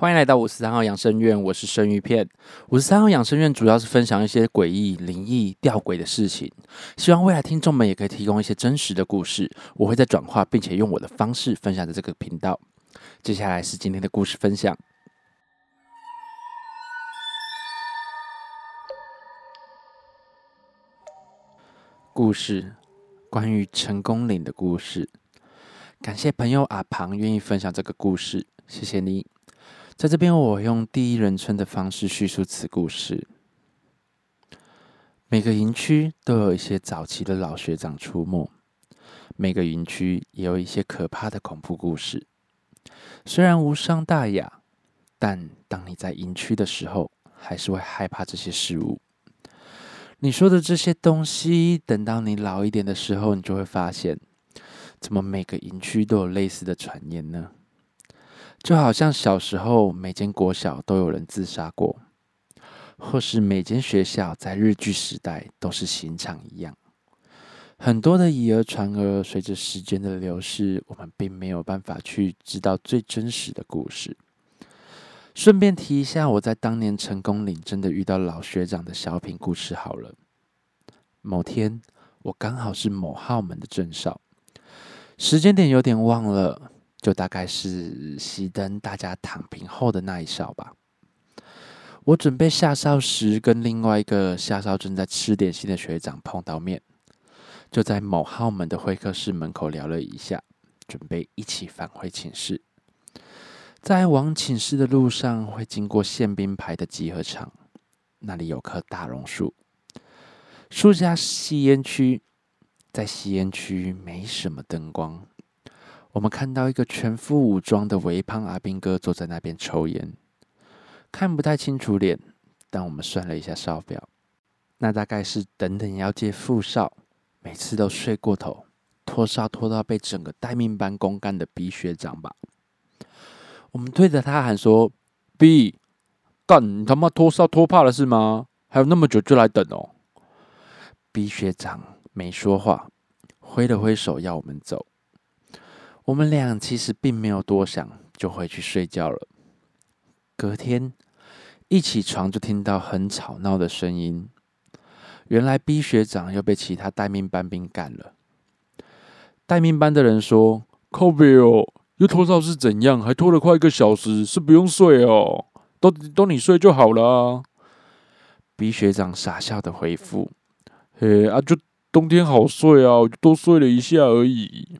欢迎来到五十三号养生院，我是生鱼片。五十三号养生院主要是分享一些诡异、灵异、吊诡的事情，希望未来听众们也可以提供一些真实的故事，我会在转化，并且用我的方式分享在这个频道。接下来是今天的故事分享。故事关于成功岭的故事，感谢朋友阿庞愿意分享这个故事，谢谢你。在这边，我用第一人称的方式叙述此故事。每个营区都有一些早期的老学长出没，每个营区也有一些可怕的恐怖故事。虽然无伤大雅，但当你在营区的时候，还是会害怕这些事物。你说的这些东西，等到你老一点的时候，你就会发现，怎么每个营区都有类似的传言呢？就好像小时候每间国小都有人自杀过，或是每间学校在日据时代都是刑场一样。很多的以讹传讹，随着时间的流逝，我们并没有办法去知道最真实的故事。顺便提一下，我在当年成功岭真的遇到老学长的小品故事。好了，某天我刚好是某号门的正少，时间点有点忘了，就大概是熄灯大家躺平后的那一哨吧。我准备下哨时，跟另外一个下哨正在吃点心的学长碰到面，就在某号门的会客室门口聊了一下，准备一起返回寝室。在往寝室的路上，会经过宪兵排的集合场，那里有棵大榕树，树下吸烟区，在吸烟区没什么灯光。我们看到一个全副武装的微胖阿兵哥坐在那边抽烟，看不太清楚脸，但我们算了一下哨表，那大概是等等要接副哨，每次都睡过头，拖哨拖到被整个待命班公干的 B 学长吧。我们对着他喊说：“B，干你他妈拖哨拖怕了是吗？还有那么久就来等哦。”B 学长没说话，挥了挥手要我们走。我们俩其实并没有多想，就回去睡觉了。隔天一起床就听到很吵闹的声音，原来 B 学长又被其他待命班兵干了。待命班的人说：“靠北哦。”又拖哨是怎样？还拖了快一个小时，是不用睡哦，都都你睡就好了。B 学长傻笑的回复：“嘿啊，就冬天好睡啊，我就多睡了一下而已。”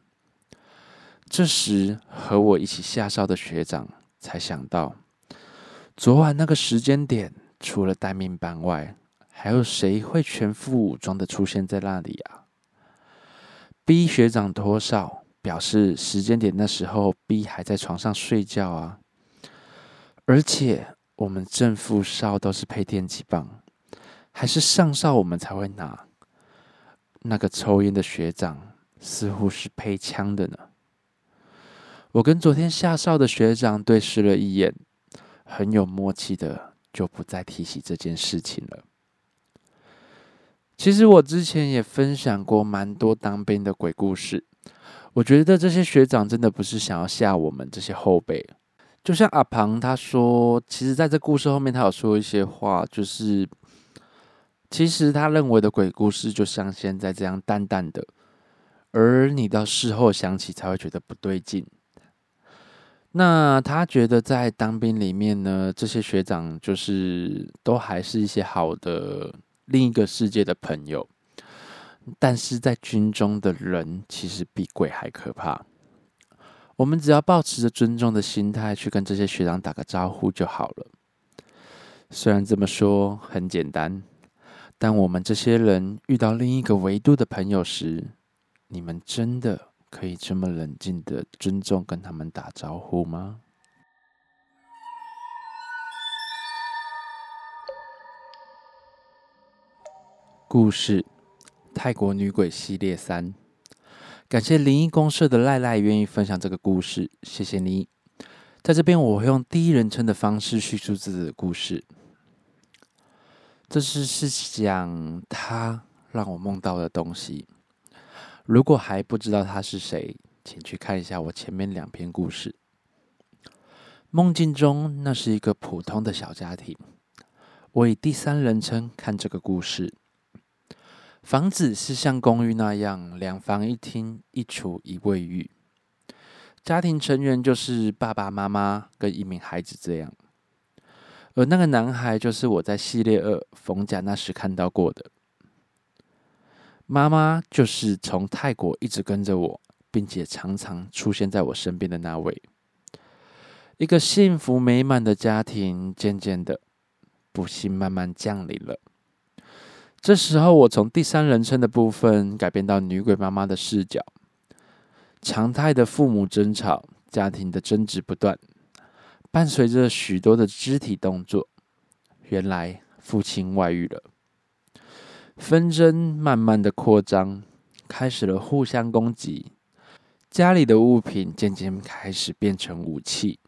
这时和我一起下哨的学长才想到，昨晚那个时间点，除了待命班外，还有谁会全副武装的出现在那里啊？B 学长脱哨。表示时间点那时候，B 还在床上睡觉啊，而且我们正副哨都是配电击棒，还是上哨我们才会拿。那个抽烟的学长似乎是配枪的呢。我跟昨天下哨的学长对视了一眼，很有默契的就不再提起这件事情了。其实我之前也分享过蛮多当兵的鬼故事。我觉得这些学长真的不是想要吓我们这些后辈，就像阿庞他说，其实在这故事后面他有说一些话，就是其实他认为的鬼故事就像现在这样淡淡的，而你到事后想起才会觉得不对劲。那他觉得在当兵里面呢，这些学长就是都还是一些好的另一个世界的朋友。但是在军中的人其实比鬼还可怕。我们只要保持着尊重的心态去跟这些学长打个招呼就好了。虽然这么说很简单，但我们这些人遇到另一个维度的朋友时，你们真的可以这么冷静的尊重跟他们打招呼吗？故事。泰国女鬼系列三，感谢灵异公社的赖赖愿意分享这个故事，谢谢你。在这边，我会用第一人称的方式叙述自己的故事。这是是讲他让我梦到的东西。如果还不知道他是谁，请去看一下我前面两篇故事。梦境中，那是一个普通的小家庭。我以第三人称看这个故事。房子是像公寓那样，两房一厅一厨一卫浴。家庭成员就是爸爸妈妈跟一名孩子这样。而那个男孩就是我在系列二冯甲那时看到过的。妈妈就是从泰国一直跟着我，并且常常出现在我身边的那位。一个幸福美满的家庭，渐渐的。不幸慢慢降临了。这时候，我从第三人称的部分改变到女鬼妈妈的视角。常态的父母争吵，家庭的争执不断，伴随着许多的肢体动作。原来父亲外遇了，纷争慢慢的扩张，开始了互相攻击。家里的物品渐渐开始变成武器。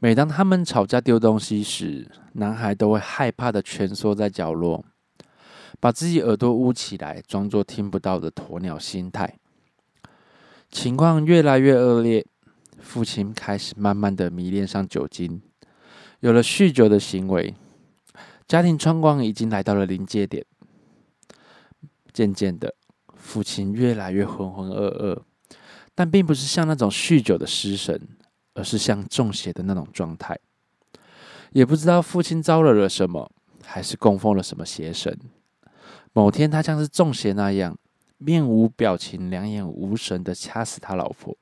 每当他们吵架丢东西时，男孩都会害怕的蜷缩在角落，把自己耳朵捂起来，装作听不到的鸵鸟心态。情况越来越恶劣，父亲开始慢慢的迷恋上酒精，有了酗酒的行为，家庭状况已经来到了临界点。渐渐的，父亲越来越浑浑噩噩，但并不是像那种酗酒的失神。而是像中邪的那种状态，也不知道父亲招惹了什么，还是供奉了什么邪神。某天，他像是中邪那样，面无表情、两眼无神的掐死他老婆。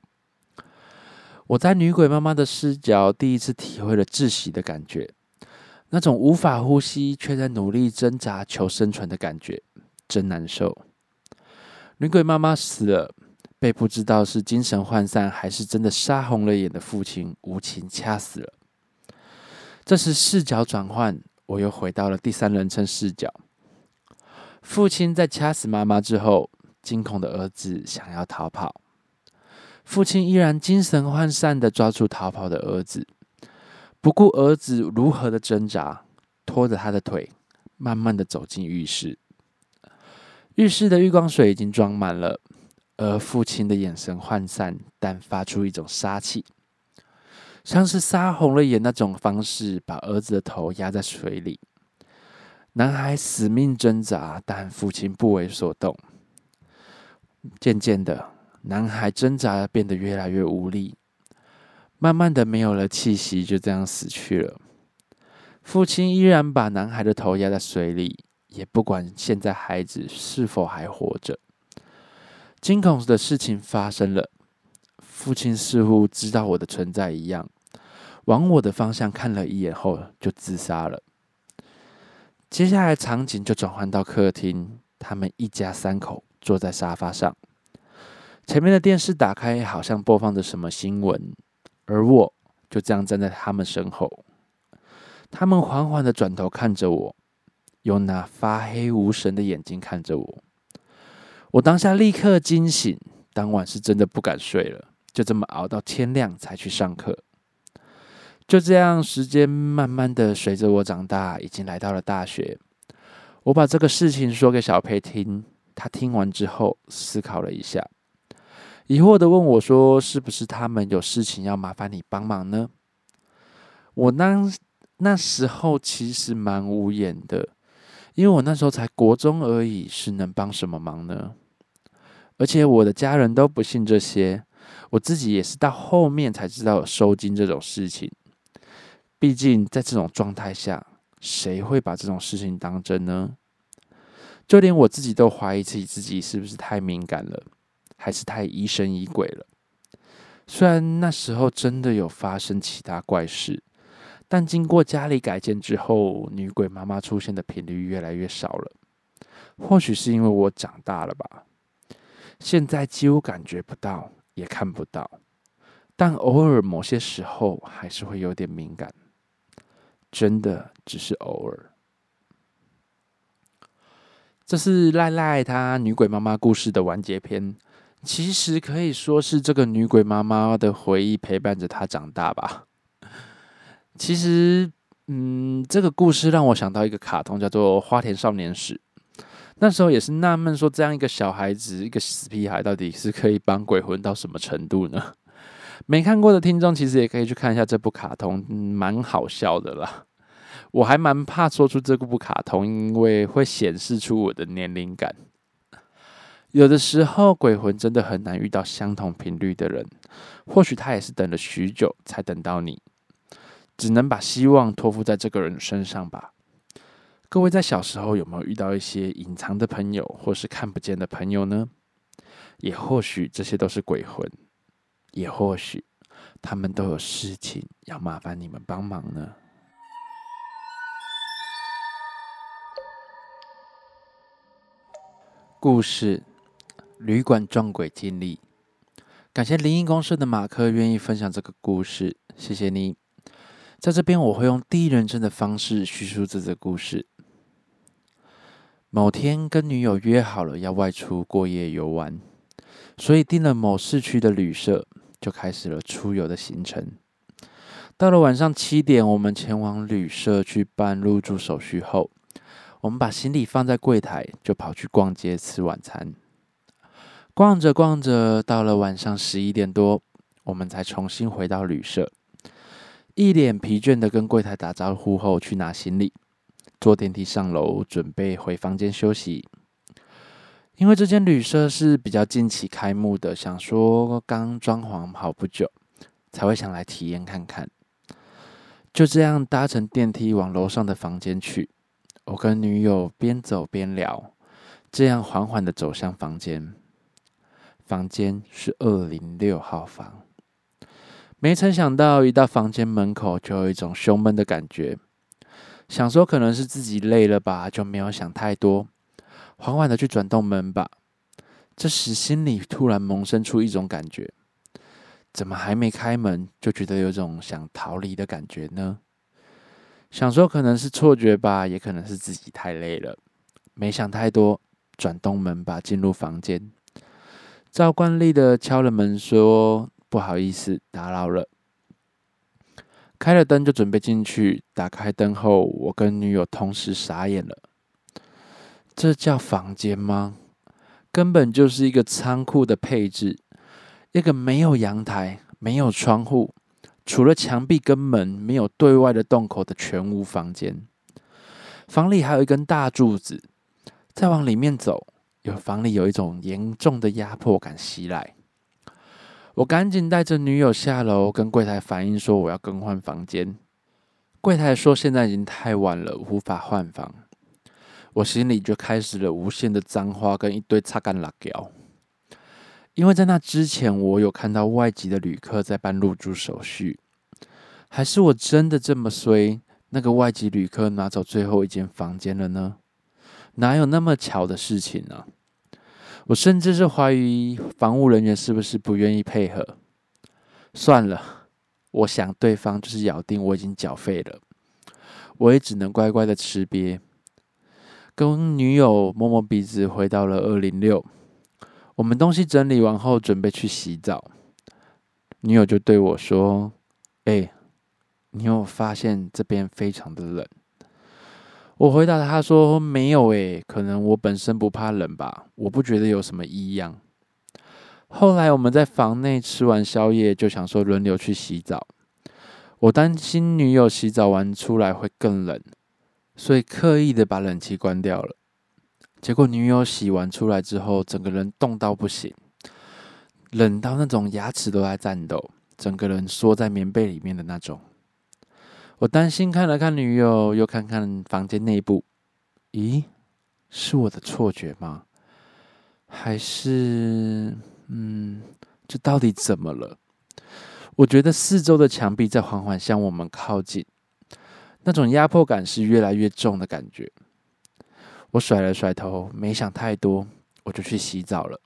我在女鬼妈妈的视角，第一次体会了窒息的感觉，那种无法呼吸却在努力挣扎求生存的感觉，真难受。女鬼妈妈死了。被不知道是精神涣散还是真的杀红了眼的父亲无情掐死了。这时视角转换，我又回到了第三人称视角。父亲在掐死妈妈之后，惊恐的儿子想要逃跑，父亲依然精神涣散的抓住逃跑的儿子，不顾儿子如何的挣扎，拖着他的腿，慢慢的走进浴室。浴室的浴缸水已经装满了。而父亲的眼神涣散，但发出一种杀气，像是杀红了眼那种方式，把儿子的头压在水里。男孩死命挣扎，但父亲不为所动。渐渐的，男孩挣扎变得越来越无力，慢慢的没有了气息，就这样死去了。父亲依然把男孩的头压在水里，也不管现在孩子是否还活着。惊恐的事情发生了，父亲似乎知道我的存在一样，往我的方向看了一眼后就自杀了。接下来场景就转换到客厅，他们一家三口坐在沙发上，前面的电视打开，好像播放着什么新闻，而我就这样站在他们身后。他们缓缓的转头看着我，用那发黑无神的眼睛看着我。我当下立刻惊醒，当晚是真的不敢睡了，就这么熬到天亮才去上课。就这样，时间慢慢的随着我长大，已经来到了大学。我把这个事情说给小佩听，他听完之后思考了一下，疑惑的问我说：“是不是他们有事情要麻烦你帮忙呢？”我那那时候其实蛮无言的，因为我那时候才国中而已，是能帮什么忙呢？而且我的家人都不信这些，我自己也是到后面才知道有收金这种事情。毕竟在这种状态下，谁会把这种事情当真呢？就连我自己都怀疑自己自己是不是太敏感了，还是太疑神疑鬼了。虽然那时候真的有发生其他怪事，但经过家里改建之后，女鬼妈妈出现的频率越来越少了。或许是因为我长大了吧。现在几乎感觉不到，也看不到，但偶尔某些时候还是会有点敏感，真的只是偶尔。这是赖赖她女鬼妈妈故事的完结篇，其实可以说是这个女鬼妈妈的回忆陪伴着她长大吧。其实，嗯，这个故事让我想到一个卡通，叫做《花田少年史》。那时候也是纳闷，说这样一个小孩子，一个死屁孩，到底是可以帮鬼魂到什么程度呢？没看过的听众其实也可以去看一下这部卡通，蛮好笑的啦。我还蛮怕说出这部卡通，因为会显示出我的年龄感。有的时候，鬼魂真的很难遇到相同频率的人，或许他也是等了许久才等到你，只能把希望托付在这个人身上吧。各位在小时候有没有遇到一些隐藏的朋友，或是看不见的朋友呢？也或许这些都是鬼魂，也或许他们都有事情要麻烦你们帮忙呢。故事：旅馆撞鬼经历。感谢灵异公司的马克愿意分享这个故事，谢谢你。在这边，我会用第一人称的方式叙述这个故事。某天跟女友约好了要外出过夜游玩，所以订了某市区的旅社，就开始了出游的行程。到了晚上七点，我们前往旅社去办入住手续后，我们把行李放在柜台，就跑去逛街吃晚餐。逛着逛着，到了晚上十一点多，我们才重新回到旅社，一脸疲倦的跟柜台打招呼后去拿行李。坐电梯上楼，准备回房间休息。因为这间旅社是比较近期开幕的，想说刚装潢好不久，才会想来体验看看。就这样搭乘电梯往楼上的房间去。我跟女友边走边聊，这样缓缓的走向房间。房间是二零六号房。没曾想到，一到房间门口就有一种胸闷的感觉。想说可能是自己累了吧，就没有想太多，缓缓的去转动门把。这时心里突然萌生出一种感觉，怎么还没开门就觉得有种想逃离的感觉呢？想说可能是错觉吧，也可能是自己太累了，没想太多，转动门把进入房间，照惯例的敲了门，说不好意思打扰了。开了灯就准备进去，打开灯后，我跟女友同时傻眼了。这叫房间吗？根本就是一个仓库的配置，一个没有阳台、没有窗户，除了墙壁跟门没有对外的洞口的全屋房间。房里还有一根大柱子，再往里面走，有房里有一种严重的压迫感袭来。我赶紧带着女友下楼，跟柜台反映说我要更换房间。柜台说现在已经太晚了，无法换房。我心里就开始了无限的脏话跟一堆擦干辣椒。因为在那之前，我有看到外籍的旅客在办入住手续，还是我真的这么衰？那个外籍旅客拿走最后一间房间了呢？哪有那么巧的事情呢？我甚至是怀疑防务人员是不是不愿意配合。算了，我想对方就是咬定我已经缴费了，我也只能乖乖的吃瘪。跟女友摸摸鼻子，回到了二零六。我们东西整理完后，准备去洗澡。女友就对我说：“哎，你有发现这边非常的冷？”我回答他说：“没有诶，可能我本身不怕冷吧，我不觉得有什么异样。”后来我们在房内吃完宵夜，就想说轮流去洗澡。我担心女友洗澡完出来会更冷，所以刻意的把冷气关掉了。结果女友洗完出来之后，整个人冻到不行，冷到那种牙齿都在颤抖，整个人缩在棉被里面的那种。我担心看了看女友，又看看房间内部，咦，是我的错觉吗？还是，嗯，这到底怎么了？我觉得四周的墙壁在缓缓向我们靠近，那种压迫感是越来越重的感觉。我甩了甩头，没想太多，我就去洗澡了。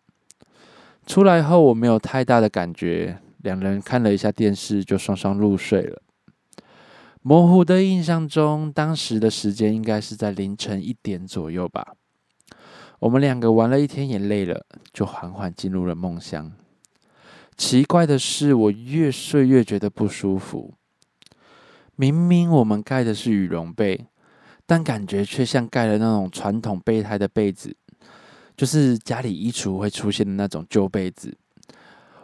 出来后我没有太大的感觉，两人看了一下电视，就双双入睡了。模糊的印象中，当时的时间应该是在凌晨一点左右吧。我们两个玩了一天也累了，就缓缓进入了梦乡。奇怪的是，我越睡越觉得不舒服。明明我们盖的是羽绒被，但感觉却像盖了那种传统备胎的被子，就是家里衣橱会出现的那种旧被子。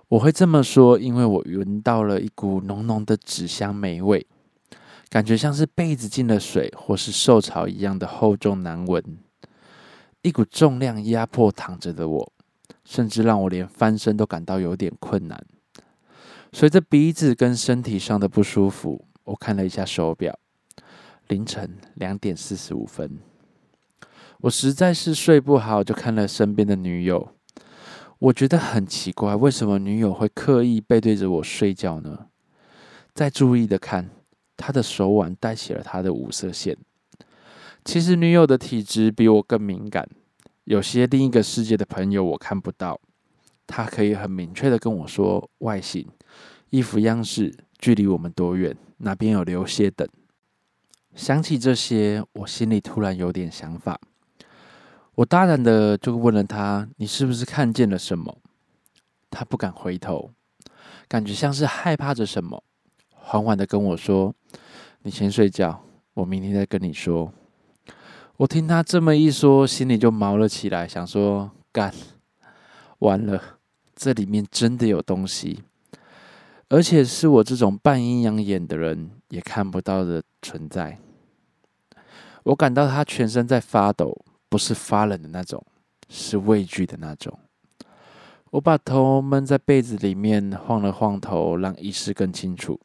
我会这么说，因为我闻到了一股浓浓的纸香霉味，感觉像是被子进了水，或是受潮一样的厚重难闻。一股重量压迫躺着的我，甚至让我连翻身都感到有点困难。随着鼻子跟身体上的不舒服，我看了一下手表，凌晨两点四十五分。我实在是睡不好，就看了身边的女友。我觉得很奇怪，为什么女友会刻意背对着我睡觉呢？再注意的看，他的手腕带起了他的五色线。其实女友的体质比我更敏感，有些另一个世界的朋友我看不到，她可以很明确的跟我说外形、衣服样式、距离我们多远、哪边有流血等。想起这些，我心里突然有点想法。我大胆的就问了他：“你是不是看见了什么？”他不敢回头，感觉像是害怕着什么，缓缓的跟我说：“你先睡觉，我明天再跟你说。”我听他这么一说，心里就毛了起来，想说：“干，完了，这里面真的有东西，而且是我这种半阴阳眼的人也看不到的存在。”我感到他全身在发抖。不是发冷的那种，是畏惧的那种。我把头闷在被子里面，晃了晃头，让意识更清楚。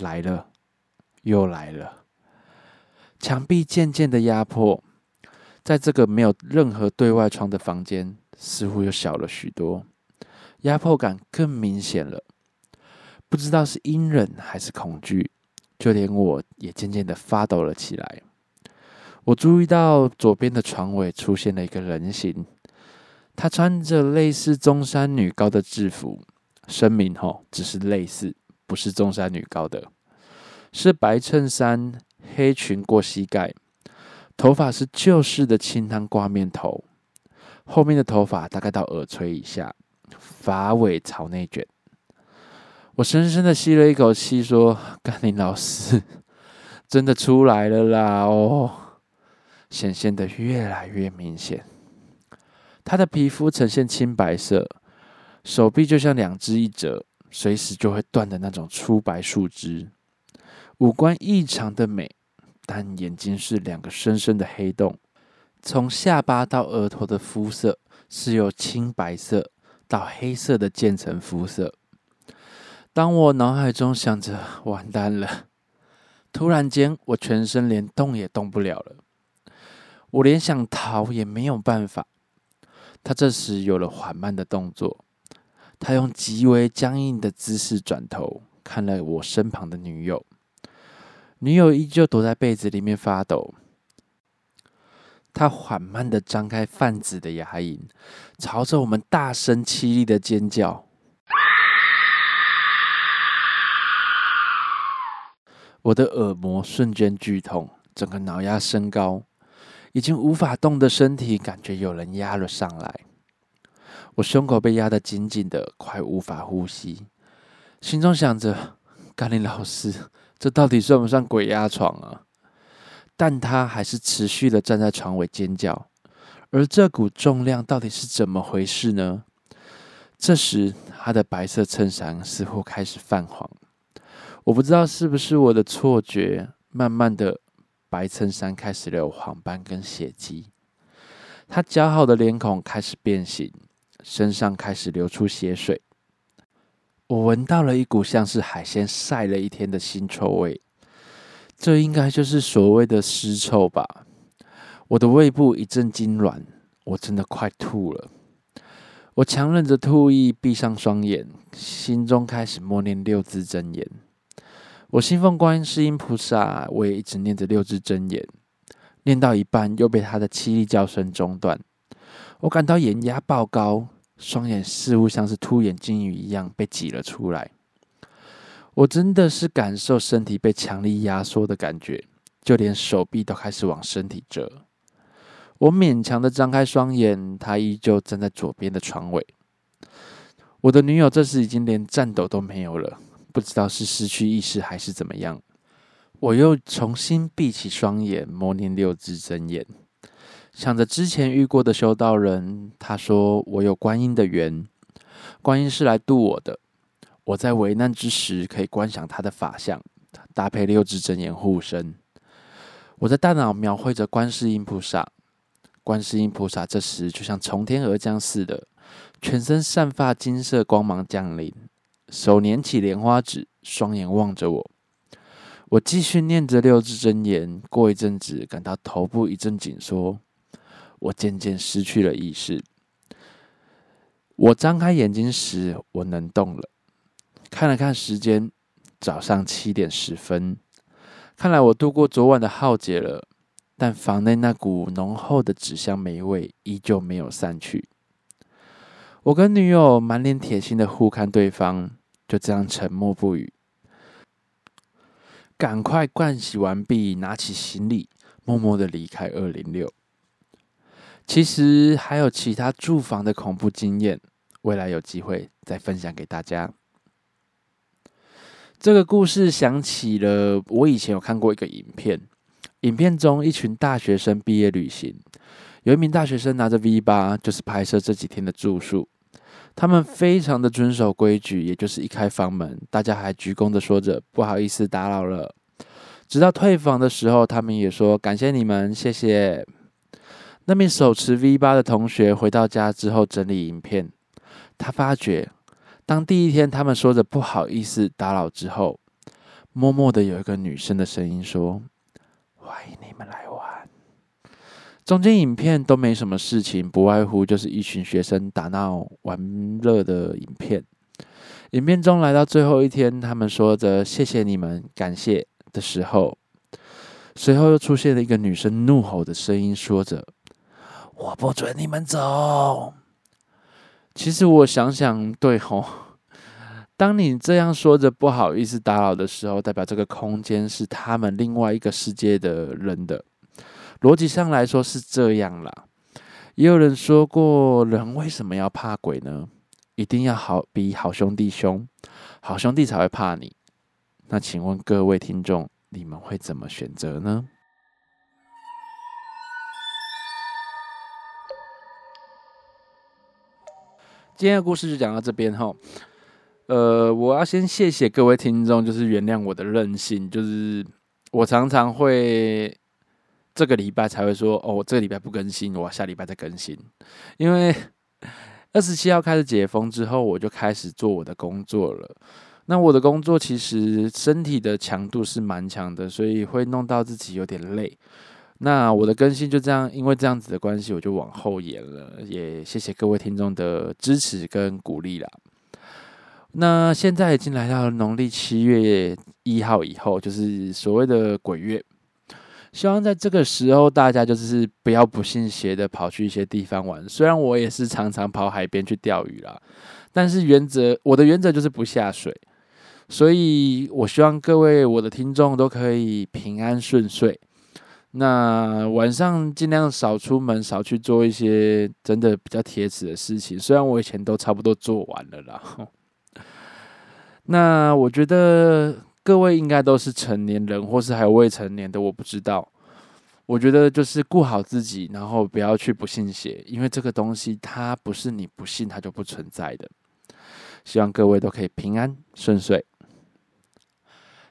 来了，又来了。墙壁渐渐的压迫，在这个没有任何对外窗的房间，似乎又小了许多，压迫感更明显了。不知道是阴冷还是恐惧，就连我也渐渐的发抖了起来。我注意到左边的床尾出现了一个人形，他穿着类似中山女高的制服，声明吼，只是类似，不是中山女高的，是白衬衫、黑裙过膝盖，头发是旧式的清汤挂面头，后面的头发大概到耳垂以下，发尾朝内卷。我深深的吸了一口气，说：“甘霖老师，真的出来了啦！”哦。显现的越来越明显，他的皮肤呈现青白色，手臂就像两只一折，随时就会断的那种粗白树枝。五官异常的美，但眼睛是两个深深的黑洞。从下巴到额头的肤色是由青白色到黑色的渐层肤色。当我脑海中想着完蛋了，突然间我全身连动也动不了了。我连想逃也没有办法。他这时有了缓慢的动作，他用极为僵硬的姿势转头看了我身旁的女友，女友依旧躲在被子里面发抖。他缓慢的张开泛紫的牙龈，朝着我们大声凄厉的尖叫。我的耳膜瞬间剧痛，整个脑压升高。已经无法动的身体，感觉有人压了上来。我胸口被压得紧紧的，快无法呼吸。心中想着：甘霖老师，这到底算不算鬼压床啊？但他还是持续的站在床尾尖叫。而这股重量到底是怎么回事呢？这时，他的白色衬衫似乎开始泛黄。我不知道是不是我的错觉，慢慢的。白衬衫开始有黄斑跟血迹，他姣好的脸孔开始变形，身上开始流出血水。我闻到了一股像是海鲜晒了一天的腥臭味，这应该就是所谓的尸臭吧？我的胃部一阵痉挛，我真的快吐了。我强忍着吐意，闭上双眼，心中开始默念六字真言。我信奉观世音菩萨，我也一直念着六字真言，念到一半又被他的凄厉叫声中断。我感到眼压爆高，双眼似乎像是凸眼金鱼一样被挤了出来。我真的是感受身体被强力压缩的感觉，就连手臂都开始往身体折。我勉强的张开双眼，他依旧站在左边的床尾。我的女友这时已经连颤抖都没有了。不知道是失去意识还是怎么样，我又重新闭起双眼，默念六字真言，想着之前遇过的修道人，他说我有观音的缘，观音是来渡我的。我在危难之时可以观想他的法相，搭配六字真言护身。我在大脑描绘着观世音菩萨，观世音菩萨这时就像从天而降似的，全身散发金色光芒降临，手捻起莲花指，双眼望着我。我继续念着六字真言，过一阵子感到头部一阵紧缩，我渐渐失去了意识。我张开眼睛时，我能动了。看了看时间，早上七点十分。看来我度过昨晚的浩劫了，但房内那股浓厚的纸香霉味依旧没有散去。我跟女友满脸铁青的互看对方，就这样沉默不语。赶快盥洗完毕，拿起行李，默默的离开二零六。其实还有其他住房的恐怖经验，未来有机会再分享给大家。这个故事想起了我以前有看过一个影片，影片中一群大学生毕业旅行，有一名大学生拿着 V 八，就是拍摄这几天的住宿。他们非常的遵守规矩，也就是一开房门，大家还鞠躬的说着不好意思打扰了。直到退房的时候，他们也说感谢你们，谢谢。那名手持 V 八的同学回到家之后整理影片，他发觉。当第一天他们说着不好意思打扰之后，默默的有一个女生的声音说：“欢迎你们来玩。”中间影片都没什么事情，不外乎就是一群学生打闹玩乐的影片。影片中来到最后一天，他们说着“谢谢你们，感谢”的时候，随后又出现了一个女生怒吼的声音，说着：“我不准你们走。”其实我想想，对吼，当你这样说着不好意思打扰的时候，代表这个空间是他们另外一个世界的人的逻辑上来说是这样啦。也有人说过，人为什么要怕鬼呢？一定要好比好兄弟凶，好兄弟才会怕你。那请问各位听众，你们会怎么选择呢？今天的故事就讲到这边哈，呃，我要先谢谢各位听众，就是原谅我的任性，就是我常常会这个礼拜才会说哦，这个礼拜不更新，我下礼拜再更新，因为 二十七号开始解封之后，我就开始做我的工作了。那我的工作其实身体的强度是蛮强的，所以会弄到自己有点累。那我的更新就这样，因为这样子的关系，我就往后延了。也谢谢各位听众的支持跟鼓励啦。那现在已经来到农历七月一号以后，就是所谓的鬼月。希望在这个时候，大家就是不要不信邪的跑去一些地方玩。虽然我也是常常跑海边去钓鱼啦，但是原则我的原则就是不下水。所以我希望各位我的听众都可以平安顺遂。那晚上尽量少出门，少去做一些真的比较铁齿的事情。虽然我以前都差不多做完了啦。那我觉得各位应该都是成年人，或是还有未成年的，我不知道。我觉得就是顾好自己，然后不要去不信邪，因为这个东西它不是你不信它就不存在的。希望各位都可以平安顺遂。